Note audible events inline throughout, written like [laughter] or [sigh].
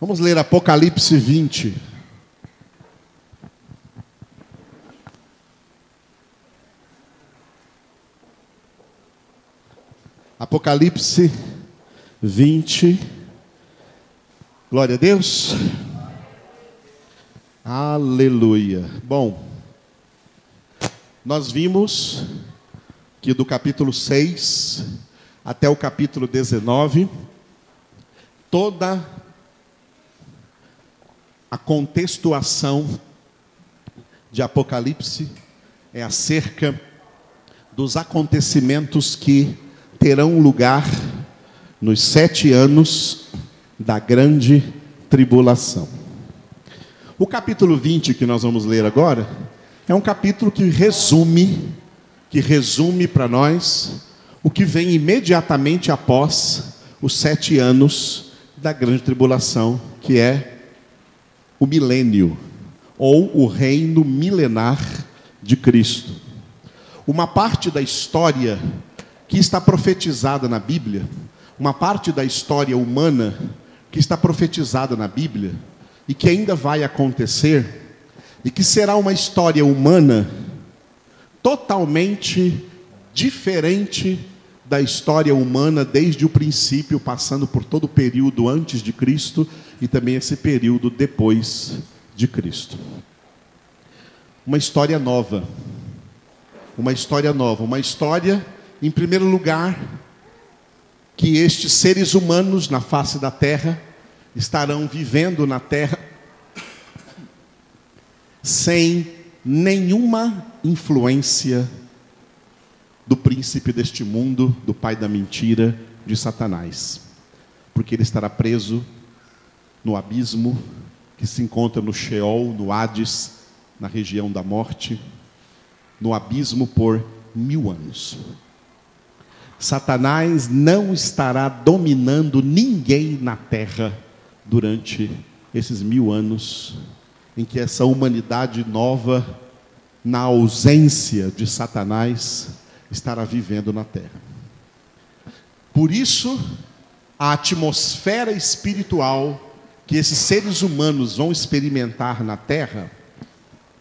Vamos ler Apocalipse 20. Apocalipse 20. Glória a Deus. Aleluia. Bom, nós vimos que do capítulo 6 até o capítulo 19, toda a contextuação de Apocalipse é acerca dos acontecimentos que terão lugar nos sete anos da grande tribulação. O capítulo 20 que nós vamos ler agora é um capítulo que resume, que resume para nós o que vem imediatamente após os sete anos da grande tribulação, que é o milênio, ou o reino milenar de Cristo. Uma parte da história que está profetizada na Bíblia, uma parte da história humana que está profetizada na Bíblia e que ainda vai acontecer, e que será uma história humana totalmente diferente da história humana desde o princípio, passando por todo o período antes de Cristo e também esse período depois de Cristo. Uma história nova. Uma história nova, uma história em primeiro lugar, que estes seres humanos na face da terra estarão vivendo na terra sem nenhuma influência do príncipe deste mundo, do pai da mentira, de Satanás. Porque ele estará preso no abismo que se encontra no Sheol, no Hades, na região da morte, no abismo por mil anos. Satanás não estará dominando ninguém na terra durante esses mil anos em que essa humanidade nova, na ausência de Satanás, estará vivendo na terra. Por isso, a atmosfera espiritual que esses seres humanos vão experimentar na terra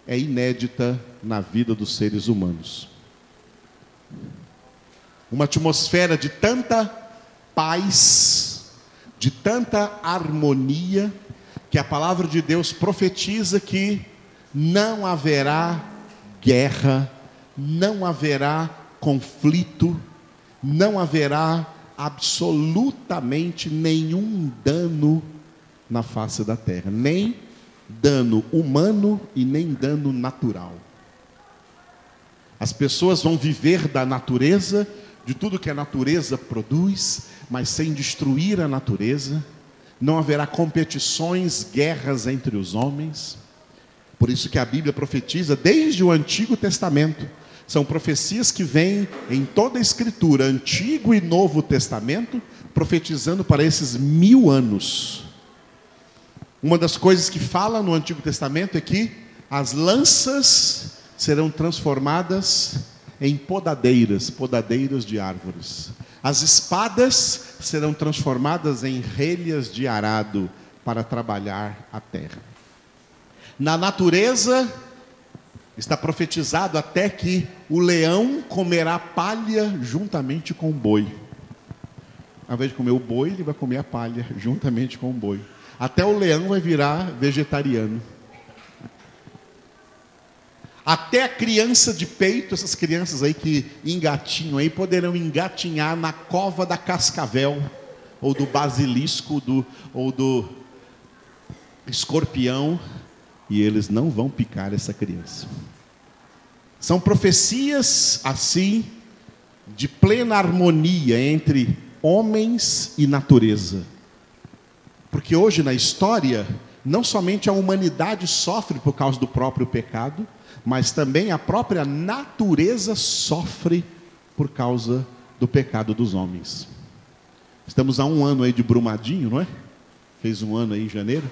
é inédita na vida dos seres humanos uma atmosfera de tanta paz, de tanta harmonia, que a palavra de Deus profetiza que não haverá guerra, não haverá conflito, não haverá absolutamente nenhum dano na face da terra, nem dano humano e nem dano natural. As pessoas vão viver da natureza de tudo que a natureza produz, mas sem destruir a natureza. Não haverá competições, guerras entre os homens. Por isso que a Bíblia profetiza desde o Antigo Testamento. São profecias que vêm em toda a Escritura, Antigo e Novo Testamento, profetizando para esses mil anos. Uma das coisas que fala no Antigo Testamento é que as lanças serão transformadas em podadeiras, podadeiras de árvores. As espadas serão transformadas em relhas de arado para trabalhar a terra. Na natureza, está profetizado até que o leão comerá palha juntamente com o boi. Ao invés de comer o boi, ele vai comer a palha juntamente com o boi. Até o leão vai virar vegetariano. Até a criança de peito, essas crianças aí que engatinham aí, poderão engatinhar na cova da cascavel, ou do basilisco, do, ou do escorpião, e eles não vão picar essa criança. São profecias assim, de plena harmonia entre homens e natureza. Porque hoje na história, não somente a humanidade sofre por causa do próprio pecado, mas também a própria natureza sofre por causa do pecado dos homens. Estamos há um ano aí de Brumadinho, não é? Fez um ano aí em janeiro.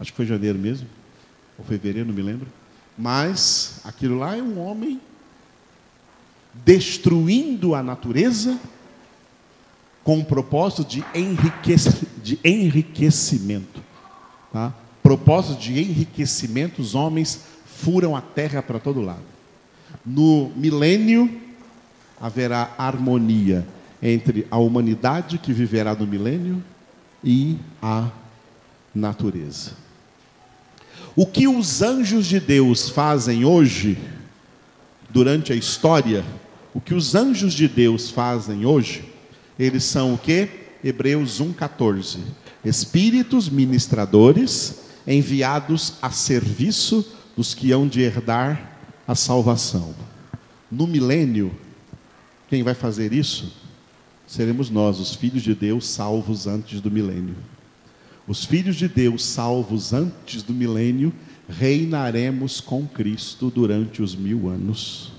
Acho que foi janeiro mesmo. Ou fevereiro, não me lembro. Mas aquilo lá é um homem destruindo a natureza com o propósito de, enriquecer, de enriquecimento. Tá? Propósito de enriquecimento, os homens furam a terra para todo lado. No milênio haverá harmonia entre a humanidade que viverá no milênio e a natureza. O que os anjos de Deus fazem hoje, durante a história, o que os anjos de Deus fazem hoje, eles são o que? Hebreus 1,14. Espíritos ministradores enviados a serviço dos que hão de herdar a salvação. No milênio, quem vai fazer isso? Seremos nós, os filhos de Deus, salvos antes do milênio. Os filhos de Deus, salvos antes do milênio, reinaremos com Cristo durante os mil anos.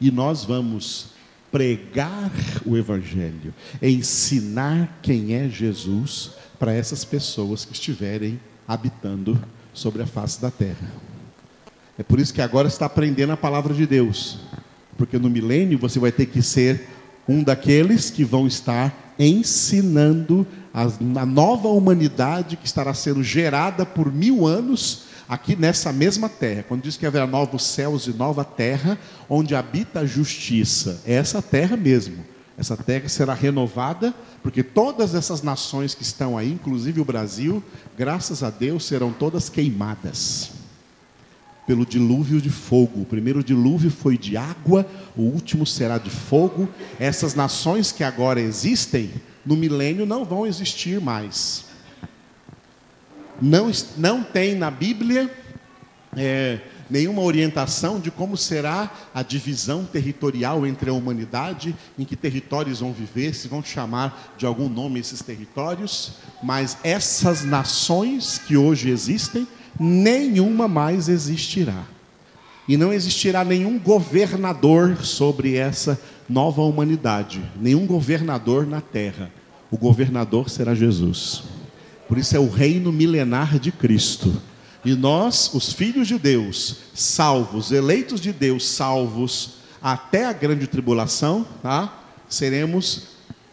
E nós vamos pregar o Evangelho, ensinar quem é Jesus para essas pessoas que estiverem habitando sobre a face da terra. É por isso que agora está aprendendo a palavra de Deus, porque no milênio você vai ter que ser um daqueles que vão estar ensinando a, a nova humanidade que estará sendo gerada por mil anos aqui nessa mesma terra. Quando diz que haverá novos céus e nova terra, onde habita a justiça, é essa terra mesmo. Essa terra será renovada, porque todas essas nações que estão aí, inclusive o Brasil, graças a Deus, serão todas queimadas pelo dilúvio de fogo. O primeiro dilúvio foi de água, o último será de fogo. Essas nações que agora existem, no milênio não vão existir mais. Não, não tem na Bíblia é, nenhuma orientação de como será a divisão territorial entre a humanidade, em que territórios vão viver, se vão chamar de algum nome esses territórios, mas essas nações que hoje existem, nenhuma mais existirá. E não existirá nenhum governador sobre essa nova humanidade, nenhum governador na terra. O governador será Jesus. Por isso é o reino milenar de Cristo. E nós, os filhos de Deus, salvos, eleitos de Deus, salvos até a grande tribulação, tá? seremos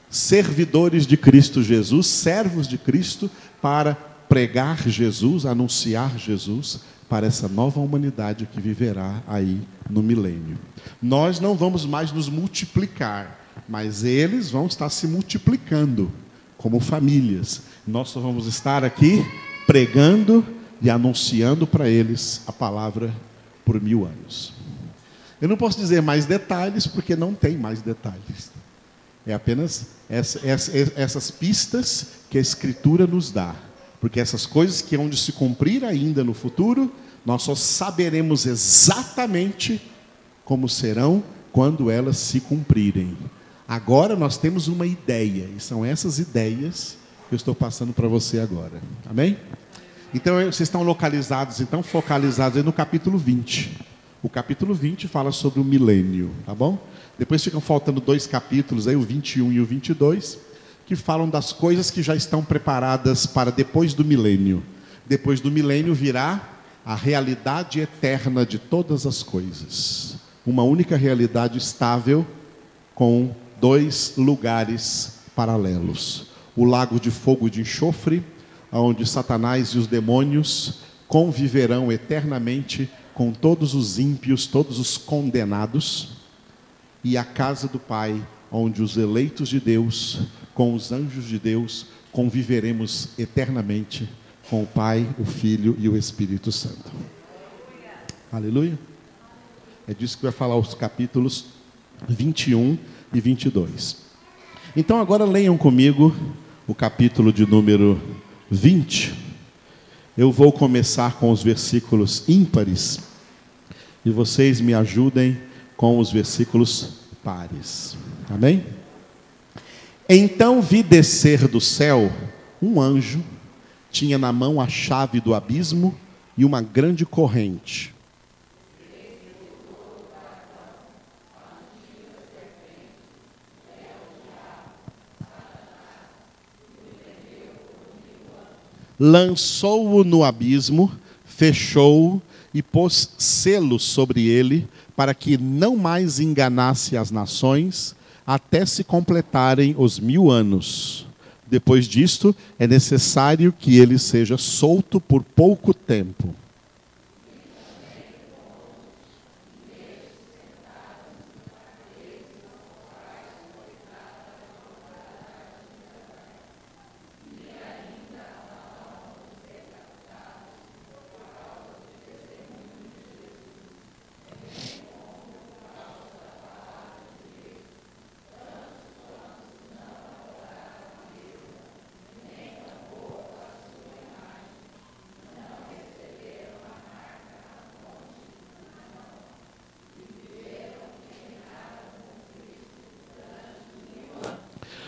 servidores de Cristo Jesus, servos de Cristo, para pregar Jesus, anunciar Jesus para essa nova humanidade que viverá aí no milênio. Nós não vamos mais nos multiplicar, mas eles vão estar se multiplicando como famílias. Nós só vamos estar aqui pregando e anunciando para eles a palavra por mil anos. Eu não posso dizer mais detalhes, porque não tem mais detalhes. É apenas essa, essa, essas pistas que a Escritura nos dá porque essas coisas que hão de se cumprir ainda no futuro, nós só saberemos exatamente como serão quando elas se cumprirem. Agora nós temos uma ideia, e são essas ideias que eu estou passando para você agora. Amém? Então vocês estão localizados, então focalizados no capítulo 20. O capítulo 20 fala sobre o milênio, tá bom? Depois ficam faltando dois capítulos aí, o 21 e o 22 que falam das coisas que já estão preparadas para depois do milênio. Depois do milênio virá a realidade eterna de todas as coisas. Uma única realidade estável com dois lugares paralelos. O lago de fogo de enxofre, onde Satanás e os demônios conviverão eternamente com todos os ímpios, todos os condenados, e a casa do Pai, onde os eleitos de Deus com os anjos de Deus, conviveremos eternamente com o Pai, o Filho e o Espírito Santo. Aleluia. É disso que vai falar os capítulos 21 e 22. Então agora leiam comigo o capítulo de número 20. Eu vou começar com os versículos ímpares e vocês me ajudem com os versículos pares. Amém? Então vi descer do céu um anjo, tinha na mão a chave do abismo e uma grande corrente. Lançou-o no abismo, fechou-o e pôs selo sobre ele, para que não mais enganasse as nações até se completarem os mil anos. Depois disto, é necessário que ele seja solto por pouco tempo.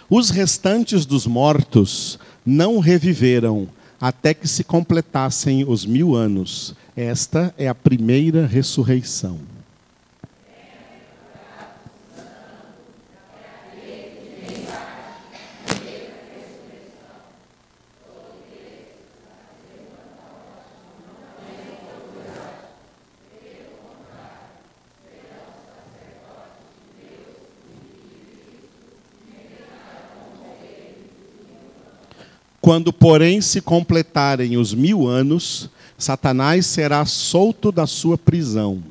Os restantes dos mortos não reviveram até que se completassem os mil anos. Esta é a primeira ressurreição. Quando, porém, se completarem os mil anos, Satanás será solto da sua prisão.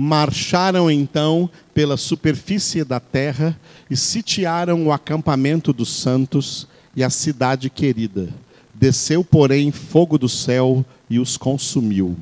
Marcharam então pela superfície da terra e sitiaram o acampamento dos santos e a cidade querida. Desceu, porém, fogo do céu e os consumiu.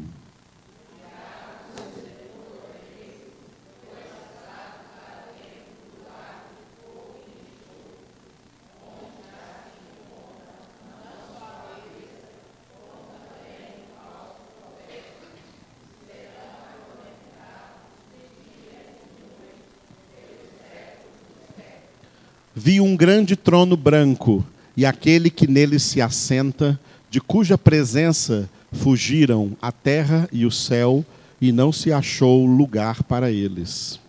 Vi um grande trono branco e aquele que nele se assenta, de cuja presença fugiram a terra e o céu, e não se achou lugar para eles.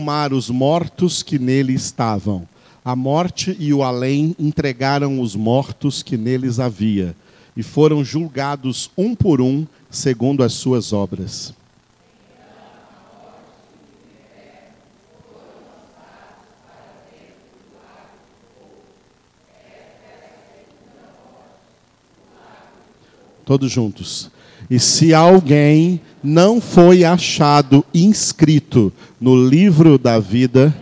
Deu o mar os mortos que nele estavam. A morte e o além entregaram os mortos que neles havia, e foram julgados um por um, segundo as suas obras. Todos juntos. E se alguém não foi achado inscrito no livro da vida,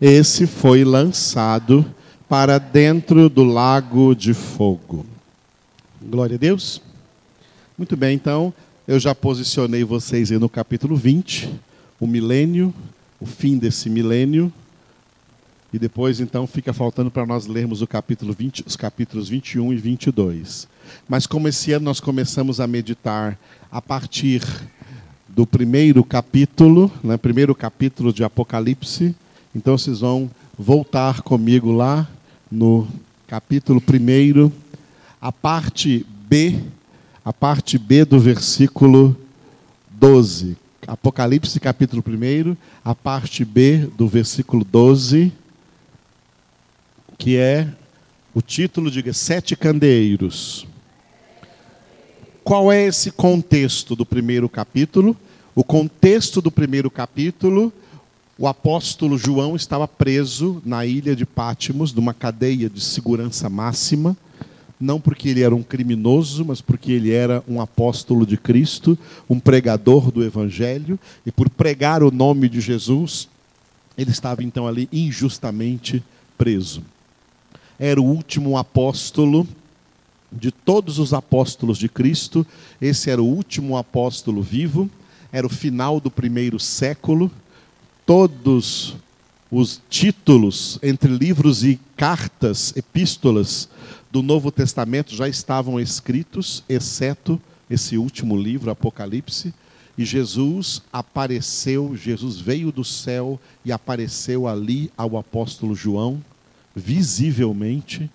esse foi lançado para dentro do lago de fogo. Glória a Deus. Muito bem, então, eu já posicionei vocês aí no capítulo 20, o milênio, o fim desse milênio. E depois, então, fica faltando para nós lermos o capítulo 20, os capítulos 21 e 22. Mas como esse ano nós começamos a meditar a partir do primeiro capítulo, né, primeiro capítulo de Apocalipse, então vocês vão voltar comigo lá no capítulo primeiro, a parte B, a parte B do versículo 12. Apocalipse capítulo 1, a parte B do versículo 12, que é o título, diga, Sete Candeeiros. Qual é esse contexto do primeiro capítulo? O contexto do primeiro capítulo, o apóstolo João estava preso na ilha de Pátimos, numa cadeia de segurança máxima, não porque ele era um criminoso, mas porque ele era um apóstolo de Cristo, um pregador do evangelho, e por pregar o nome de Jesus, ele estava então ali injustamente preso. Era o último apóstolo de todos os apóstolos de Cristo, esse era o último apóstolo vivo, era o final do primeiro século. Todos os títulos entre livros e cartas, epístolas do Novo Testamento já estavam escritos, exceto esse último livro, Apocalipse. E Jesus apareceu, Jesus veio do céu e apareceu ali ao apóstolo João, visivelmente,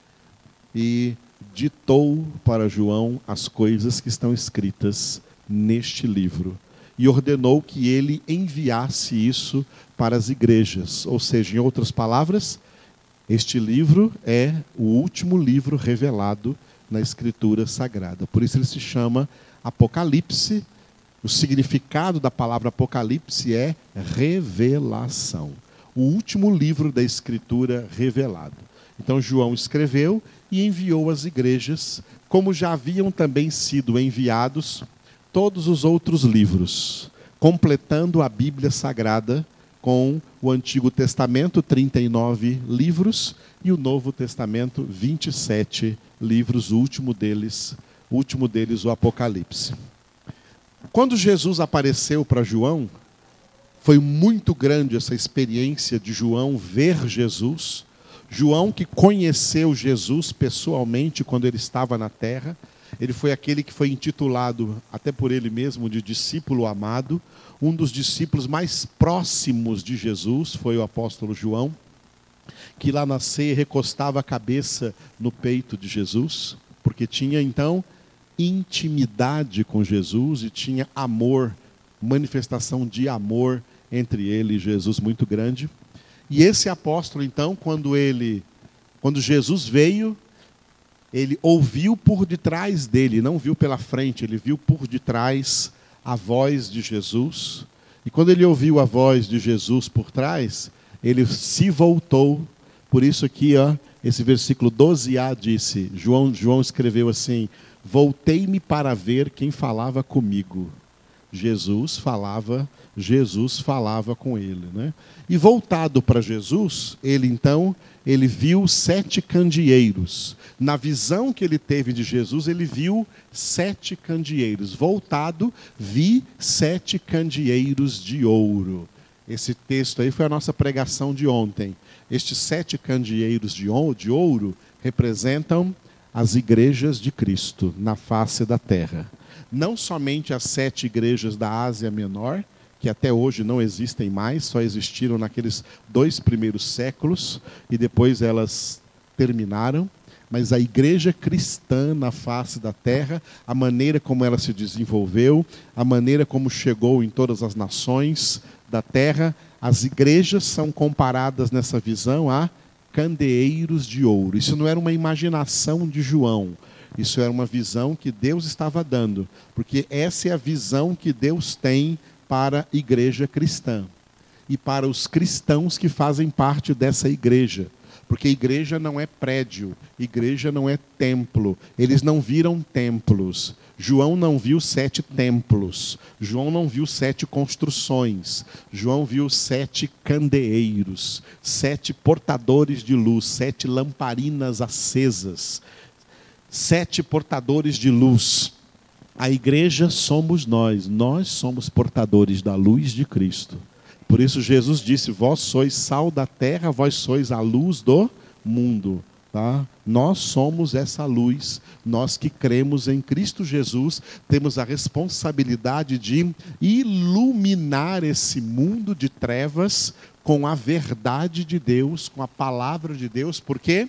e ditou para João as coisas que estão escritas neste livro. E ordenou que ele enviasse isso para as igrejas. Ou seja, em outras palavras, este livro é o último livro revelado na Escritura Sagrada. Por isso ele se chama Apocalipse o significado da palavra Apocalipse é revelação. O último livro da Escritura revelado. Então, João escreveu e enviou às igrejas, como já haviam também sido enviados todos os outros livros, completando a Bíblia Sagrada com o Antigo Testamento, 39 livros, e o Novo Testamento, 27 livros, o último deles, o último deles, o Apocalipse. Quando Jesus apareceu para João, foi muito grande essa experiência de João ver Jesus. João, que conheceu Jesus pessoalmente quando ele estava na terra, ele foi aquele que foi intitulado, até por ele mesmo, de discípulo amado. Um dos discípulos mais próximos de Jesus foi o apóstolo João, que lá na ceia recostava a cabeça no peito de Jesus, porque tinha então intimidade com Jesus e tinha amor, manifestação de amor entre ele e Jesus muito grande. E esse apóstolo, então, quando ele, quando Jesus veio, ele ouviu por detrás dele, não viu pela frente, ele viu por detrás a voz de Jesus. E quando ele ouviu a voz de Jesus por trás, ele se voltou. Por isso aqui, ó, esse versículo 12a disse, João, João escreveu assim: Voltei-me para ver quem falava comigo. Jesus falava, Jesus falava com ele, né? E voltado para Jesus, ele então, ele viu sete candeeiros. Na visão que ele teve de Jesus, ele viu sete candeeiros. Voltado, vi sete candeeiros de ouro. Esse texto aí foi a nossa pregação de ontem. Estes sete candeeiros de ouro representam as igrejas de Cristo na face da terra. Não somente as sete igrejas da Ásia Menor, que até hoje não existem mais, só existiram naqueles dois primeiros séculos e depois elas terminaram, mas a igreja cristã na face da terra, a maneira como ela se desenvolveu, a maneira como chegou em todas as nações da terra, as igrejas são comparadas nessa visão a candeeiros de ouro. Isso não era uma imaginação de João. Isso era uma visão que Deus estava dando, porque essa é a visão que Deus tem para a igreja cristã e para os cristãos que fazem parte dessa igreja. Porque igreja não é prédio, igreja não é templo. Eles não viram templos. João não viu sete templos. João não viu sete construções. João viu sete candeeiros, sete portadores de luz, sete lamparinas acesas, sete portadores de luz. A igreja somos nós, nós somos portadores da luz de Cristo. Por isso Jesus disse: Vós sois sal da terra, vós sois a luz do mundo. Tá? Nós somos essa luz, nós que cremos em Cristo Jesus, temos a responsabilidade de iluminar esse mundo de trevas com a verdade de Deus, com a palavra de Deus, porque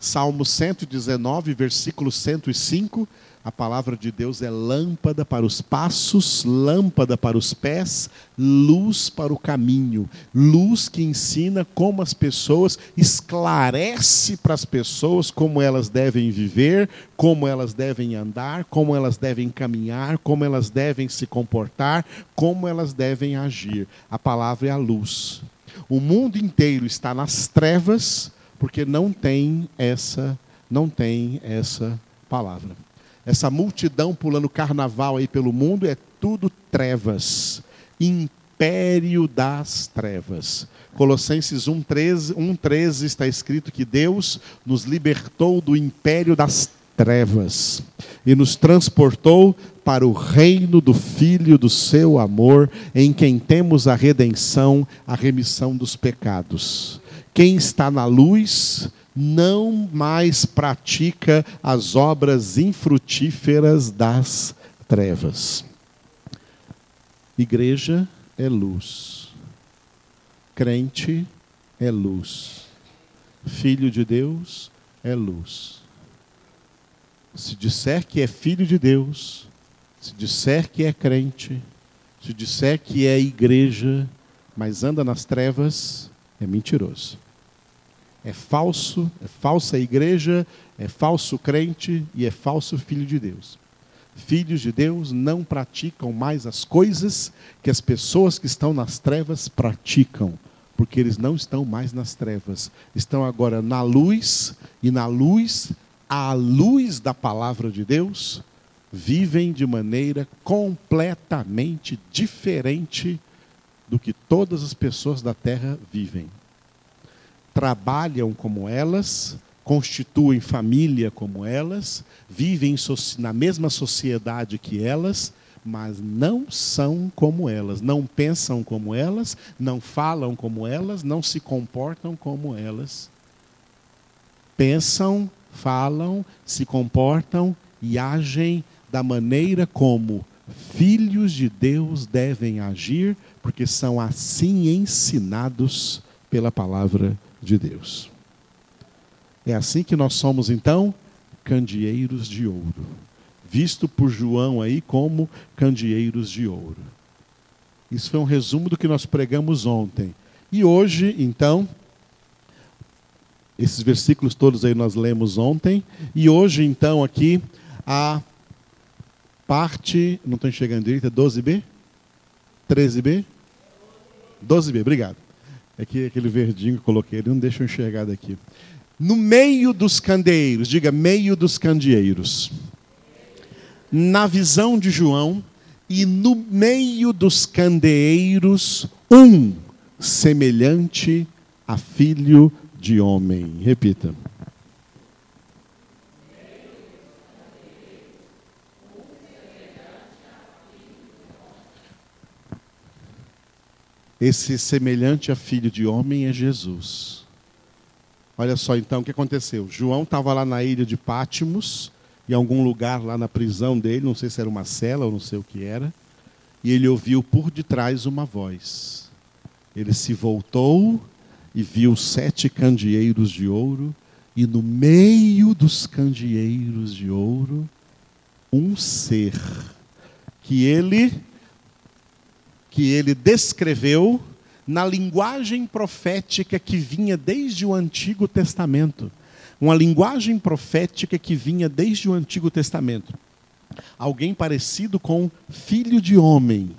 Salmo 119, versículo 105 a palavra de Deus é lâmpada para os passos, lâmpada para os pés, luz para o caminho. Luz que ensina como as pessoas, esclarece para as pessoas como elas devem viver, como elas devem andar, como elas devem caminhar, como elas devem se comportar, como elas devem agir. A palavra é a luz. O mundo inteiro está nas trevas porque não tem essa, não tem essa palavra essa multidão pulando carnaval aí pelo mundo é tudo trevas, império das trevas. Colossenses 1:13, 1:13 está escrito que Deus nos libertou do império das trevas e nos transportou para o reino do filho do seu amor, em quem temos a redenção, a remissão dos pecados. Quem está na luz não mais pratica as obras infrutíferas das trevas. Igreja é luz, crente é luz, filho de Deus é luz. Se disser que é filho de Deus, se disser que é crente, se disser que é igreja, mas anda nas trevas, é mentiroso. É falso, é falsa igreja, é falso crente e é falso filho de Deus. Filhos de Deus não praticam mais as coisas que as pessoas que estão nas trevas praticam, porque eles não estão mais nas trevas, estão agora na luz, e na luz, à luz da palavra de Deus, vivem de maneira completamente diferente do que todas as pessoas da terra vivem. Trabalham como elas, constituem família como elas, vivem na mesma sociedade que elas, mas não são como elas, não pensam como elas, não falam como elas, não se comportam como elas. Pensam, falam, se comportam e agem da maneira como filhos de Deus devem agir, porque são assim ensinados pela palavra de Deus. É assim que nós somos, então, candeeiros de ouro, visto por João aí como candeeiros de ouro. Isso foi um resumo do que nós pregamos ontem. E hoje, então, esses versículos todos aí nós lemos ontem, e hoje, então, aqui, a parte, não estou enxergando direito, 12b? 13b? 12b, obrigado. É que aquele verdinho que eu coloquei, ele não deixa eu enxergar daqui. No meio dos candeeiros, diga meio dos candeeiros. Na visão de João, e no meio dos candeeiros, um semelhante a filho de homem. Repita. Esse semelhante a filho de homem é Jesus. Olha só então o que aconteceu. João estava lá na ilha de Pátimos, em algum lugar lá na prisão dele, não sei se era uma cela ou não sei o que era, e ele ouviu por detrás uma voz. Ele se voltou e viu sete candeeiros de ouro, e no meio dos candeeiros de ouro, um ser que ele que ele descreveu na linguagem profética que vinha desde o Antigo Testamento. Uma linguagem profética que vinha desde o Antigo Testamento. Alguém parecido com filho de homem.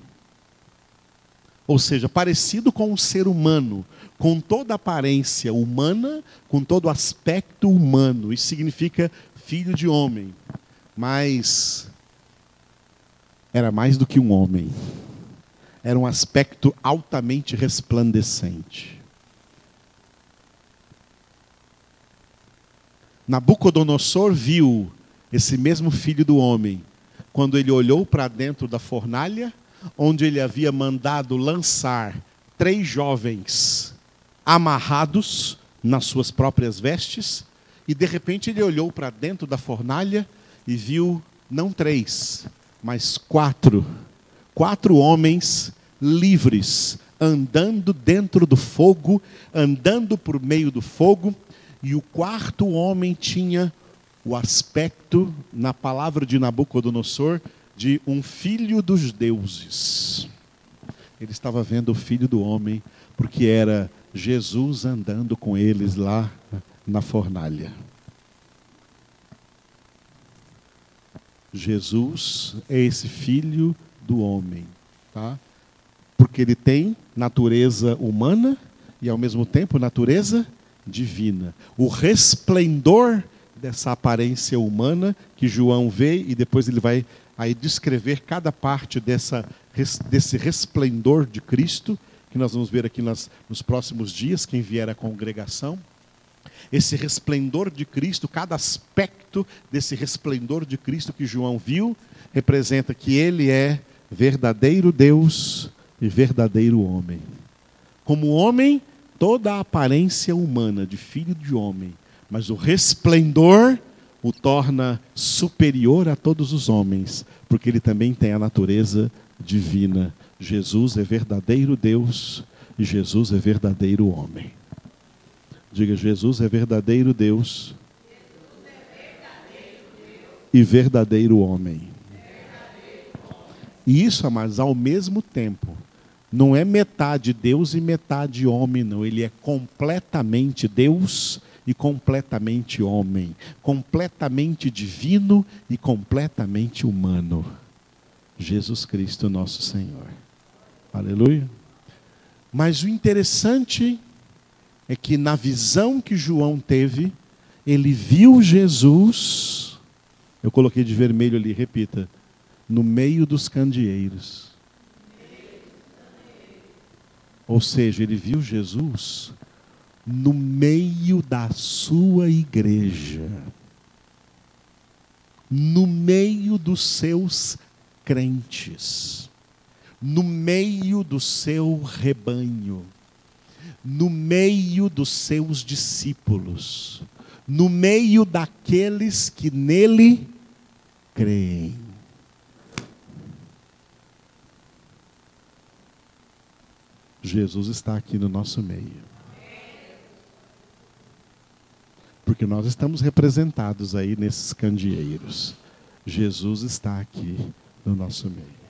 Ou seja, parecido com um ser humano, com toda a aparência humana, com todo o aspecto humano. Isso significa filho de homem. Mas era mais do que um homem era um aspecto altamente resplandecente. Nabucodonosor viu esse mesmo filho do homem quando ele olhou para dentro da fornalha, onde ele havia mandado lançar três jovens amarrados nas suas próprias vestes, e de repente ele olhou para dentro da fornalha e viu não três, mas quatro quatro homens livres, andando dentro do fogo, andando por meio do fogo, e o quarto homem tinha o aspecto, na palavra de Nabucodonosor, de um filho dos deuses. Ele estava vendo o filho do homem, porque era Jesus andando com eles lá na fornalha. Jesus é esse filho do homem, tá? Porque ele tem natureza humana e ao mesmo tempo natureza divina. O resplendor dessa aparência humana que João vê e depois ele vai aí descrever cada parte dessa, desse resplendor de Cristo, que nós vamos ver aqui nas, nos próximos dias, quem vier à congregação. Esse resplendor de Cristo, cada aspecto desse resplendor de Cristo que João viu, representa que ele é verdadeiro Deus e verdadeiro homem. Como homem, toda a aparência humana de filho de homem, mas o resplendor o torna superior a todos os homens, porque ele também tem a natureza divina. Jesus é verdadeiro Deus e Jesus é verdadeiro homem. Diga, Jesus é verdadeiro Deus, e verdadeiro homem. E isso, amados, ao mesmo tempo, não é metade Deus e metade homem, não. Ele é completamente Deus e completamente homem, completamente divino e completamente humano. Jesus Cristo, nosso Senhor. Aleluia. Mas o interessante é que na visão que João teve, ele viu Jesus, eu coloquei de vermelho ali, repita, no meio dos candeeiros. Ou seja, ele viu Jesus no meio da sua igreja, no meio dos seus crentes, no meio do seu rebanho, no meio dos seus discípulos, no meio daqueles que nele creem. Jesus está aqui no nosso meio. porque nós estamos representados aí nesses candeeiros. Jesus está aqui no nosso meio.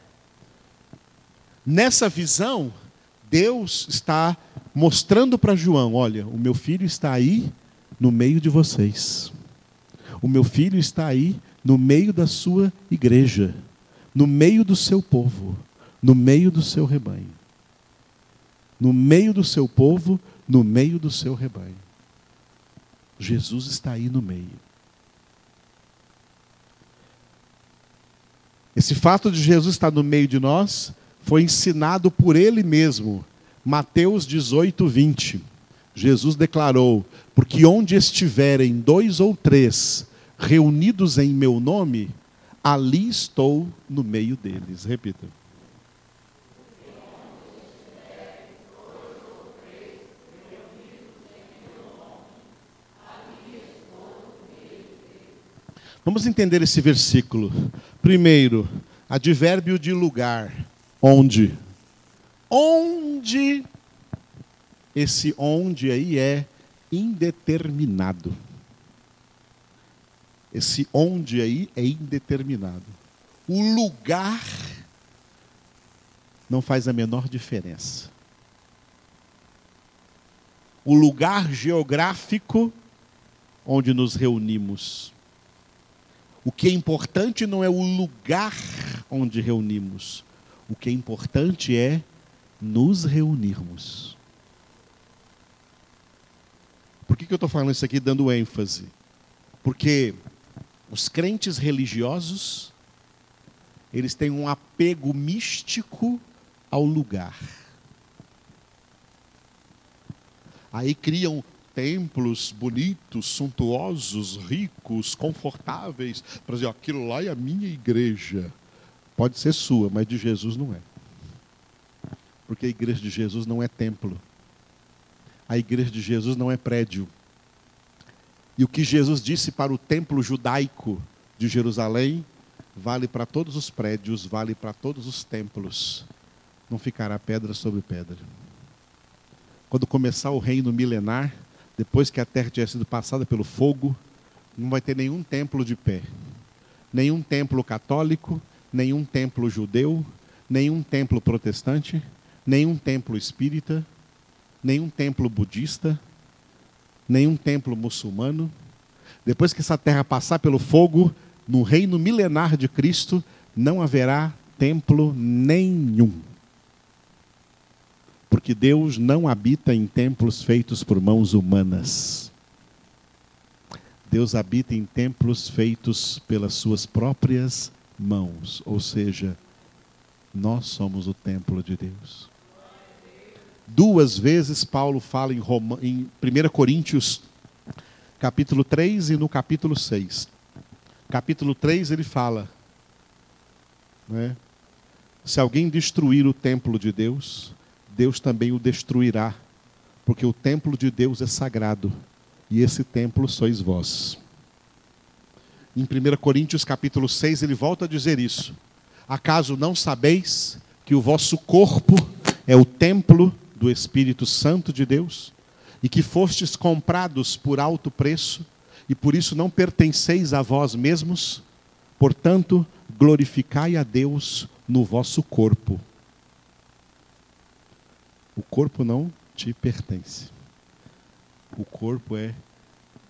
Nessa visão, Deus está mostrando para João: olha, o meu filho está aí no meio de vocês. O meu filho está aí no meio da sua igreja, no meio do seu povo, no meio do seu rebanho. No meio do seu povo, no meio do seu rebanho. Jesus está aí no meio. Esse fato de Jesus estar no meio de nós foi ensinado por ele mesmo. Mateus 18, 20. Jesus declarou: Porque onde estiverem dois ou três reunidos em meu nome, ali estou no meio deles. Repita. Vamos entender esse versículo. Primeiro, advérbio de lugar. Onde? Onde? Esse onde aí é indeterminado. Esse onde aí é indeterminado. O lugar não faz a menor diferença. O lugar geográfico onde nos reunimos o que é importante não é o lugar onde reunimos. O que é importante é nos reunirmos. Por que, eu estou falando isso aqui dando ênfase? Porque os crentes religiosos, eles têm um apego místico ao lugar. Aí criam templos bonitos, suntuosos, ricos, confortáveis, para dizer, aquilo lá é a minha igreja. Pode ser sua, mas de Jesus não é. Porque a igreja de Jesus não é templo. A igreja de Jesus não é prédio. E o que Jesus disse para o templo judaico de Jerusalém vale para todos os prédios, vale para todos os templos. Não ficará pedra sobre pedra. Quando começar o reino milenar, depois que a terra tiver sido passada pelo fogo, não vai ter nenhum templo de pé. Nenhum templo católico, nenhum templo judeu, nenhum templo protestante, nenhum templo espírita, nenhum templo budista, nenhum templo muçulmano. Depois que essa terra passar pelo fogo, no reino milenar de Cristo, não haverá templo nenhum porque Deus não habita em templos feitos por mãos humanas. Deus habita em templos feitos pelas suas próprias mãos, ou seja, nós somos o templo de Deus. Duas vezes Paulo fala em, Roma, em 1 Coríntios, capítulo 3 e no capítulo 6. Capítulo 3 ele fala, né? se alguém destruir o templo de Deus, Deus também o destruirá, porque o templo de Deus é sagrado e esse templo sois vós. Em 1 Coríntios capítulo 6, ele volta a dizer isso. Acaso não sabeis que o vosso corpo é o templo do Espírito Santo de Deus? E que fostes comprados por alto preço, e por isso não pertenceis a vós mesmos? Portanto, glorificai a Deus no vosso corpo. O corpo não te pertence. O corpo é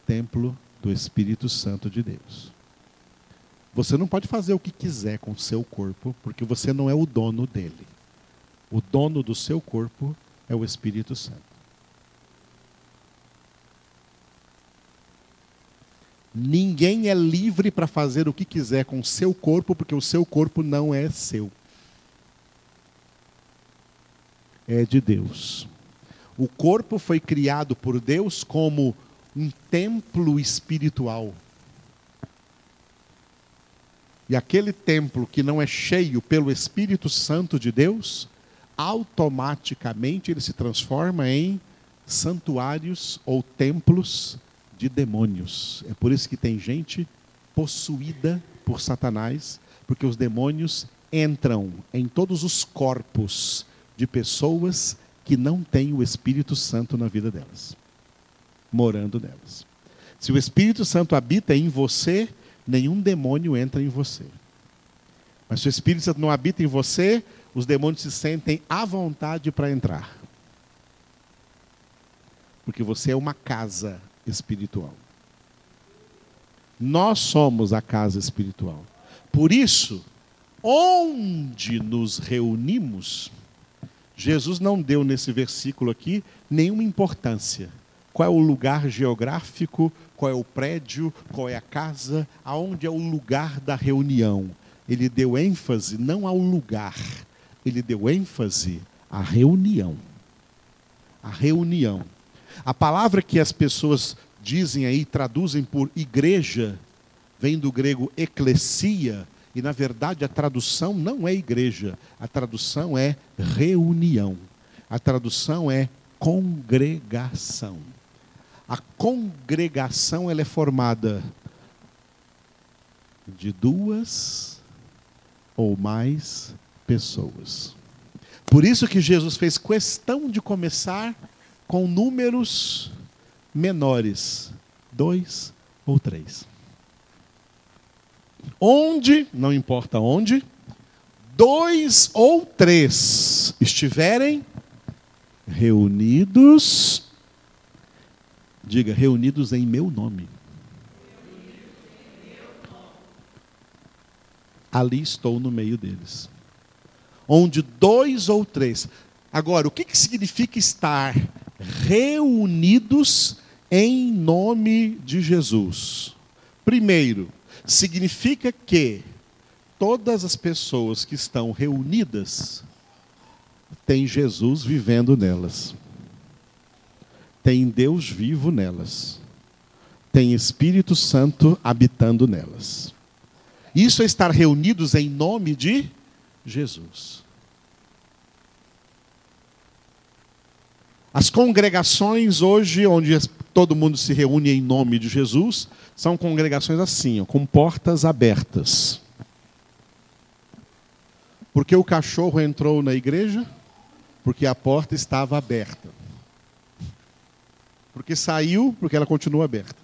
templo do Espírito Santo de Deus. Você não pode fazer o que quiser com o seu corpo, porque você não é o dono dele. O dono do seu corpo é o Espírito Santo. Ninguém é livre para fazer o que quiser com o seu corpo, porque o seu corpo não é seu. É de Deus. O corpo foi criado por Deus como um templo espiritual. E aquele templo que não é cheio pelo Espírito Santo de Deus, automaticamente ele se transforma em santuários ou templos de demônios. É por isso que tem gente possuída por Satanás, porque os demônios entram em todos os corpos de pessoas que não têm o Espírito Santo na vida delas, morando nelas. Se o Espírito Santo habita em você, nenhum demônio entra em você. Mas se o Espírito Santo não habita em você, os demônios se sentem à vontade para entrar. Porque você é uma casa espiritual. Nós somos a casa espiritual. Por isso, onde nos reunimos, Jesus não deu nesse versículo aqui nenhuma importância. Qual é o lugar geográfico, qual é o prédio, qual é a casa, aonde é o lugar da reunião. Ele deu ênfase não ao lugar, ele deu ênfase à reunião. A reunião. A palavra que as pessoas dizem aí, traduzem por igreja, vem do grego eclesia, e na verdade a tradução não é igreja, a tradução é reunião. A tradução é congregação. A congregação ela é formada de duas ou mais pessoas. Por isso que Jesus fez questão de começar com números menores, dois ou três. Onde, não importa onde, dois ou três estiverem reunidos, diga, reunidos em meu nome. Ali estou no meio deles. Onde dois ou três. Agora, o que, que significa estar reunidos em nome de Jesus. Primeiro, significa que todas as pessoas que estão reunidas têm Jesus vivendo nelas. Tem Deus vivo nelas. Tem Espírito Santo habitando nelas. Isso é estar reunidos em nome de Jesus. As congregações hoje, onde todo mundo se reúne em nome de Jesus, são congregações assim, ó, com portas abertas. Porque o cachorro entrou na igreja? Porque a porta estava aberta. Porque saiu? Porque ela continua aberta.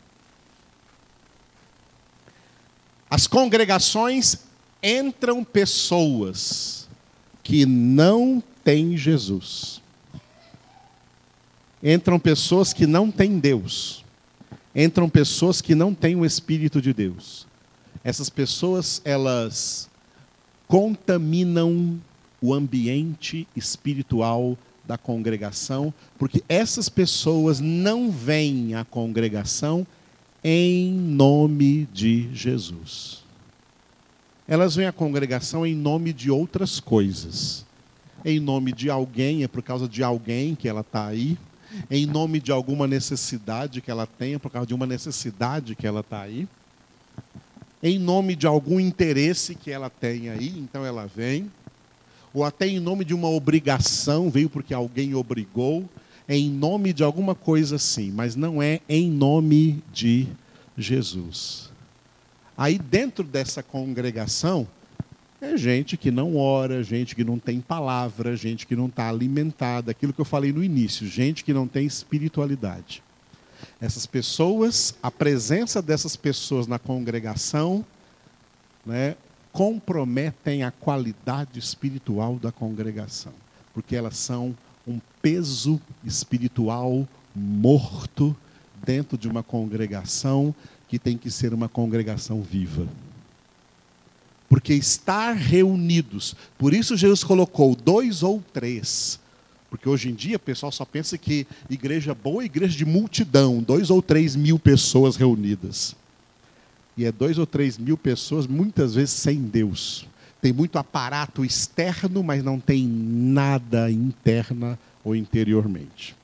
As congregações entram pessoas que não têm Jesus entram pessoas que não têm Deus, entram pessoas que não têm o Espírito de Deus. Essas pessoas, elas contaminam o ambiente espiritual da congregação, porque essas pessoas não vêm à congregação em nome de Jesus. Elas vêm à congregação em nome de outras coisas. Em nome de alguém, é por causa de alguém que ela está aí em nome de alguma necessidade que ela tenha, por causa de uma necessidade que ela está aí, em nome de algum interesse que ela tem aí, então ela vem, ou até em nome de uma obrigação, veio porque alguém obrigou, em nome de alguma coisa sim, mas não é em nome de Jesus. Aí dentro dessa congregação, é gente que não ora, gente que não tem palavra, gente que não está alimentada, aquilo que eu falei no início, gente que não tem espiritualidade. Essas pessoas, a presença dessas pessoas na congregação, né, comprometem a qualidade espiritual da congregação, porque elas são um peso espiritual morto dentro de uma congregação que tem que ser uma congregação viva. Porque estar reunidos, por isso Jesus colocou dois ou três. Porque hoje em dia o pessoal só pensa que igreja boa é igreja de multidão, dois ou três mil pessoas reunidas. E é dois ou três mil pessoas, muitas vezes sem Deus. Tem muito aparato externo, mas não tem nada interna ou interiormente.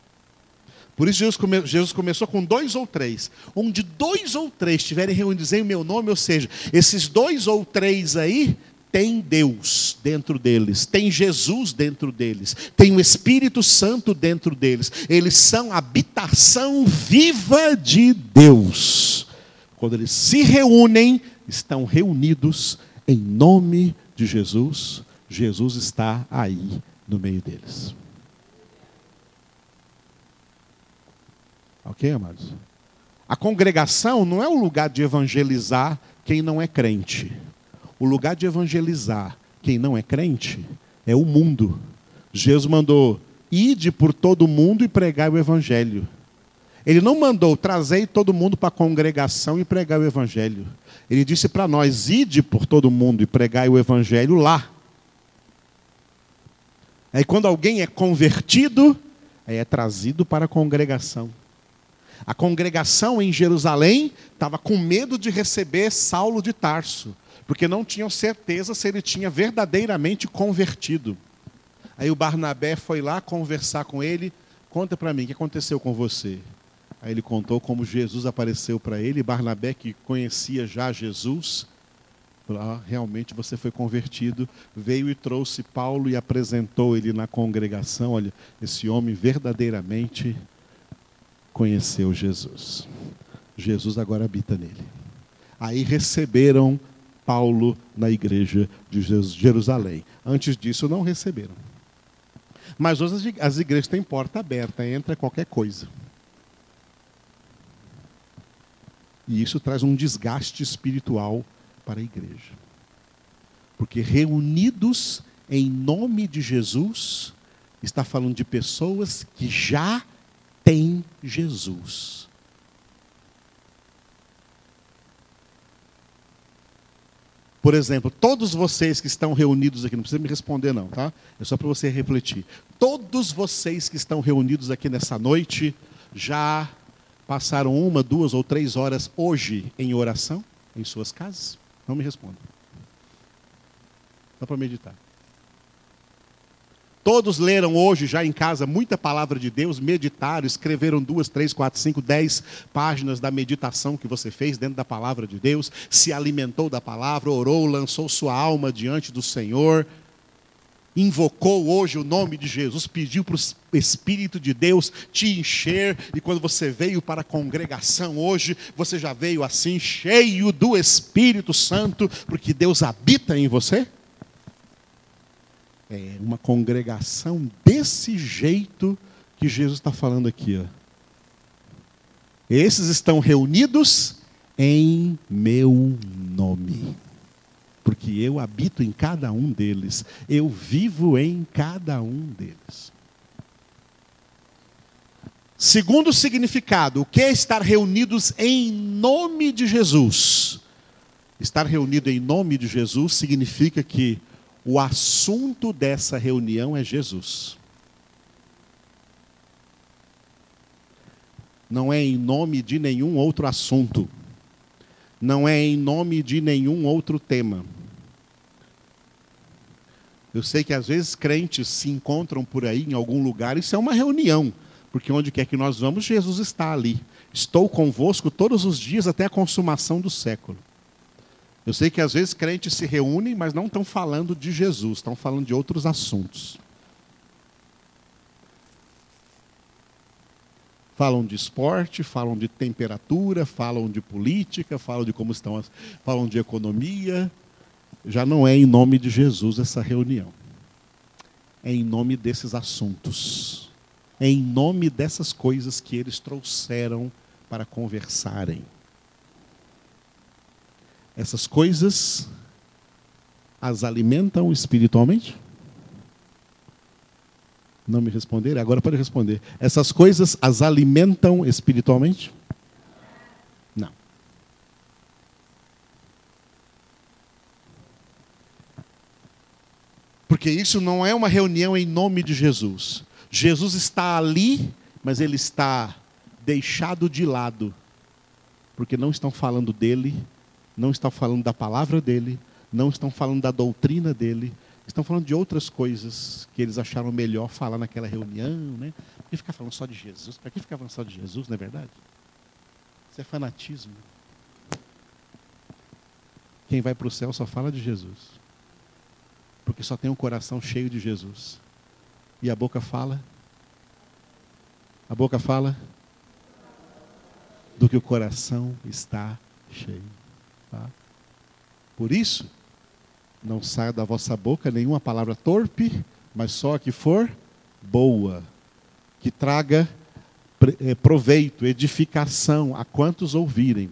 Por isso Jesus, come, Jesus, começou com dois ou três. Onde dois ou três estiverem reunidos em meu nome, ou seja, esses dois ou três aí tem Deus dentro deles, tem Jesus dentro deles, tem o Espírito Santo dentro deles. Eles são habitação viva de Deus. Quando eles se reúnem, estão reunidos em nome de Jesus. Jesus está aí no meio deles. Ok, amados? A congregação não é o lugar de evangelizar quem não é crente. O lugar de evangelizar quem não é crente é o mundo. Jesus mandou: ide por todo mundo e pregar o evangelho. Ele não mandou trazer todo mundo para a congregação e pregar o evangelho. Ele disse para nós: ide por todo mundo e pregar o evangelho lá. Aí quando alguém é convertido, aí é trazido para a congregação. A congregação em Jerusalém estava com medo de receber Saulo de Tarso, porque não tinham certeza se ele tinha verdadeiramente convertido. Aí o Barnabé foi lá conversar com ele. Conta para mim, o que aconteceu com você? Aí ele contou como Jesus apareceu para ele. Barnabé, que conhecia já Jesus, falou, ah, realmente você foi convertido. Veio e trouxe Paulo e apresentou ele na congregação. Olha, esse homem verdadeiramente conheceu Jesus. Jesus agora habita nele. Aí receberam Paulo na igreja de Jerusalém. Antes disso, não receberam. Mas hoje as igrejas têm porta aberta, entra qualquer coisa. E isso traz um desgaste espiritual para a igreja. Porque reunidos em nome de Jesus, está falando de pessoas que já tem Jesus. Por exemplo, todos vocês que estão reunidos aqui, não precisa me responder não, tá? É só para você refletir. Todos vocês que estão reunidos aqui nessa noite já passaram uma, duas ou três horas hoje em oração em suas casas? Não me respondam. Só para meditar. Todos leram hoje já em casa muita palavra de Deus, meditaram, escreveram duas, três, quatro, cinco, dez páginas da meditação que você fez dentro da palavra de Deus, se alimentou da palavra, orou, lançou sua alma diante do Senhor, invocou hoje o nome de Jesus, pediu para o Espírito de Deus te encher, e quando você veio para a congregação hoje, você já veio assim, cheio do Espírito Santo, porque Deus habita em você? É uma congregação desse jeito que Jesus está falando aqui. Ó. Esses estão reunidos em meu nome. Porque eu habito em cada um deles. Eu vivo em cada um deles. Segundo significado, o que é estar reunidos em nome de Jesus? Estar reunido em nome de Jesus significa que o assunto dessa reunião é Jesus. Não é em nome de nenhum outro assunto. Não é em nome de nenhum outro tema. Eu sei que às vezes crentes se encontram por aí em algum lugar, isso é uma reunião, porque onde quer que nós vamos, Jesus está ali. Estou convosco todos os dias até a consumação do século. Eu sei que às vezes crentes se reúnem, mas não estão falando de Jesus, estão falando de outros assuntos. Falam de esporte, falam de temperatura, falam de política, falam de como estão, as, falam de economia. Já não é em nome de Jesus essa reunião. É em nome desses assuntos. É em nome dessas coisas que eles trouxeram para conversarem. Essas coisas as alimentam espiritualmente? Não me responderam? Agora pode responder. Essas coisas as alimentam espiritualmente? Não. Porque isso não é uma reunião em nome de Jesus. Jesus está ali, mas ele está deixado de lado. Porque não estão falando dele, não estão falando da palavra dele, não estão falando da doutrina dele, Estão falando de outras coisas que eles acharam melhor falar naquela reunião, né? Por que ficar falando só de Jesus? Para que ficar falando só de Jesus, não é verdade? Isso é fanatismo. Quem vai para o céu só fala de Jesus. Porque só tem um coração cheio de Jesus. E a boca fala? A boca fala do que o coração está cheio. Tá? Por isso, não saia da vossa boca nenhuma palavra torpe, mas só a que for boa, que traga eh, proveito, edificação a quantos ouvirem.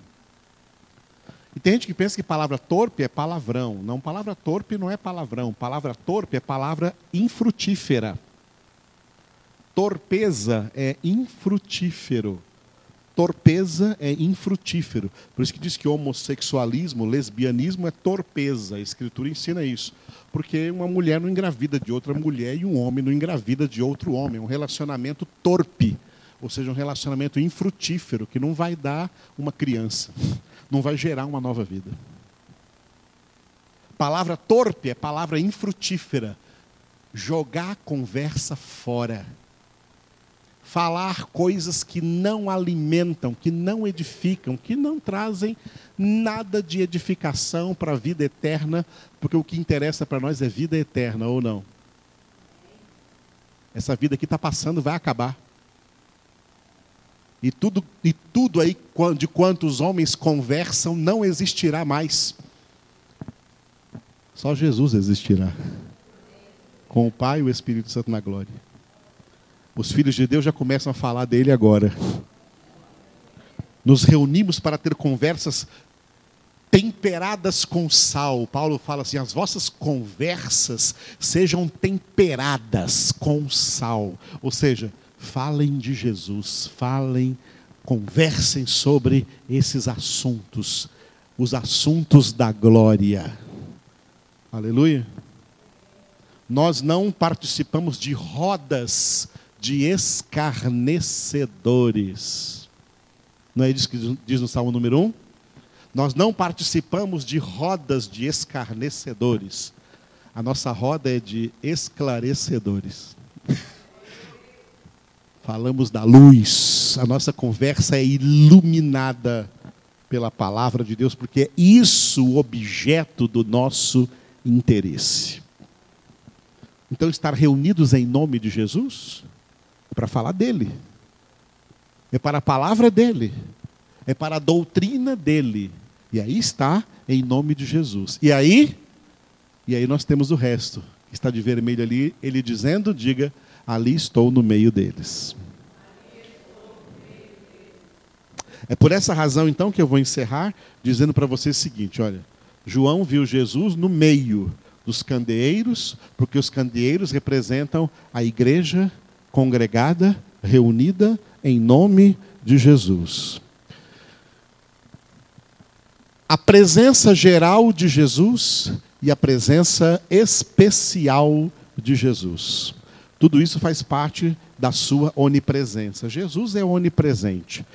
E tem gente que pensa que palavra torpe é palavrão. Não, palavra torpe não é palavrão. Palavra torpe é palavra infrutífera. Torpeza é infrutífero torpeza é infrutífero. Por isso que diz que homossexualismo, lesbianismo é torpeza. A escritura ensina isso. Porque uma mulher não engravida de outra mulher e um homem não engravida de outro homem. É um relacionamento torpe, ou seja, um relacionamento infrutífero que não vai dar uma criança, não vai gerar uma nova vida. Palavra torpe é palavra infrutífera. Jogar a conversa fora falar coisas que não alimentam, que não edificam, que não trazem nada de edificação para a vida eterna, porque o que interessa para nós é vida eterna ou não. Essa vida que está passando vai acabar. E tudo, e tudo aí de quanto os homens conversam não existirá mais. Só Jesus existirá. Com o Pai e o Espírito Santo na glória. Os filhos de Deus já começam a falar dele agora. Nos reunimos para ter conversas temperadas com sal. Paulo fala assim: as vossas conversas sejam temperadas com sal. Ou seja, falem de Jesus, falem, conversem sobre esses assuntos, os assuntos da glória. Aleluia. Nós não participamos de rodas de escarnecedores. Não é isso que diz no Salmo número 1? Nós não participamos de rodas de escarnecedores. A nossa roda é de esclarecedores. [laughs] Falamos da luz. A nossa conversa é iluminada pela palavra de Deus, porque é isso o objeto do nosso interesse. Então, estar reunidos em nome de Jesus para falar dele. É para a palavra dele. É para a doutrina dele. E aí está em nome de Jesus. E aí, e aí nós temos o resto. Está de vermelho ali, ele dizendo, diga, ali estou no meio deles. É por essa razão então que eu vou encerrar dizendo para vocês o seguinte, olha, João viu Jesus no meio dos candeeiros, porque os candeeiros representam a igreja congregada, reunida em nome de Jesus. A presença geral de Jesus e a presença especial de Jesus. Tudo isso faz parte da sua onipresença. Jesus é onipresente.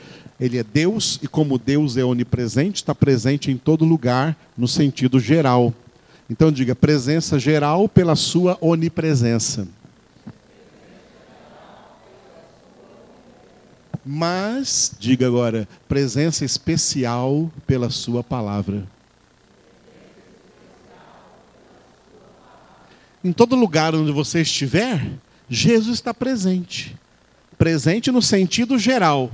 Ele é Deus e, como Deus é onipresente, está presente em todo lugar, no sentido geral. Então, diga presença geral pela sua onipresença. Mas, diga agora, presença especial pela Sua palavra. Em todo lugar onde você estiver, Jesus está presente. presente no sentido geral.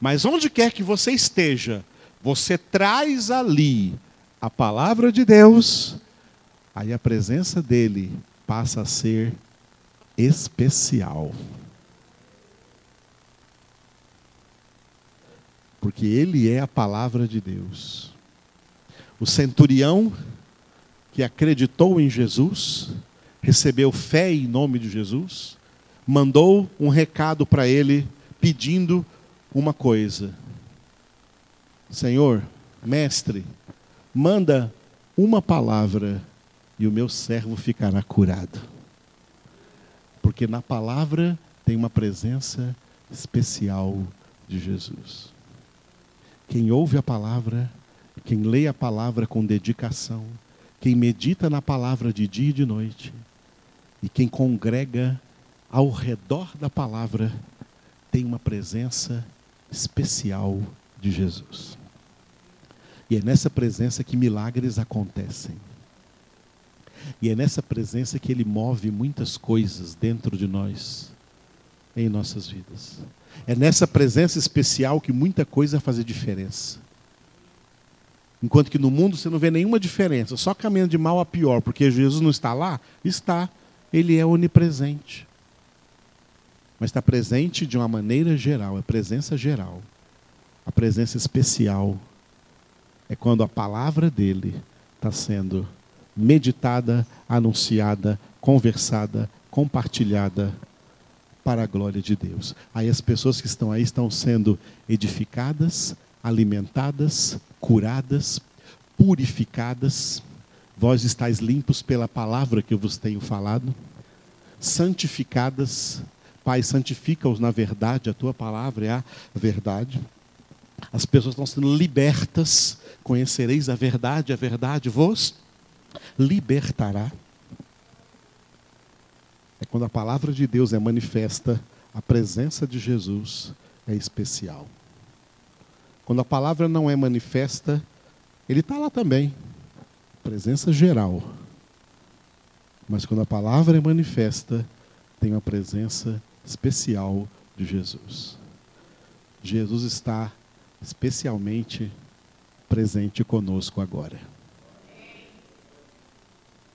Mas onde quer que você esteja, você traz ali a palavra de Deus, aí a presença dele passa a ser especial. Porque ele é a palavra de Deus. O centurião que acreditou em Jesus, recebeu fé em nome de Jesus, mandou um recado para ele pedindo uma coisa: Senhor, mestre, manda uma palavra e o meu servo ficará curado. Porque na palavra tem uma presença especial de Jesus. Quem ouve a palavra, quem lê a palavra com dedicação, quem medita na palavra de dia e de noite, e quem congrega ao redor da palavra, tem uma presença especial de Jesus. E é nessa presença que milagres acontecem. E é nessa presença que Ele move muitas coisas dentro de nós, em nossas vidas. É nessa presença especial que muita coisa faz diferença. Enquanto que no mundo você não vê nenhuma diferença, só caminhando de mal a pior, porque Jesus não está lá? Está. Ele é onipresente. Mas está presente de uma maneira geral, é presença geral. A presença especial é quando a palavra dele está sendo meditada, anunciada, conversada, compartilhada para a glória de Deus. Aí as pessoas que estão aí estão sendo edificadas, alimentadas, curadas, purificadas. Vós estáis limpos pela palavra que eu vos tenho falado, santificadas. Pai, santifica-os na verdade, a tua palavra é a verdade. As pessoas estão sendo libertas. Conhecereis a verdade, a verdade vos libertará. É quando a palavra de Deus é manifesta, a presença de Jesus é especial. Quando a palavra não é manifesta, ele está lá também. Presença geral. Mas quando a palavra é manifesta, tem uma presença especial de Jesus. Jesus está especialmente presente conosco agora.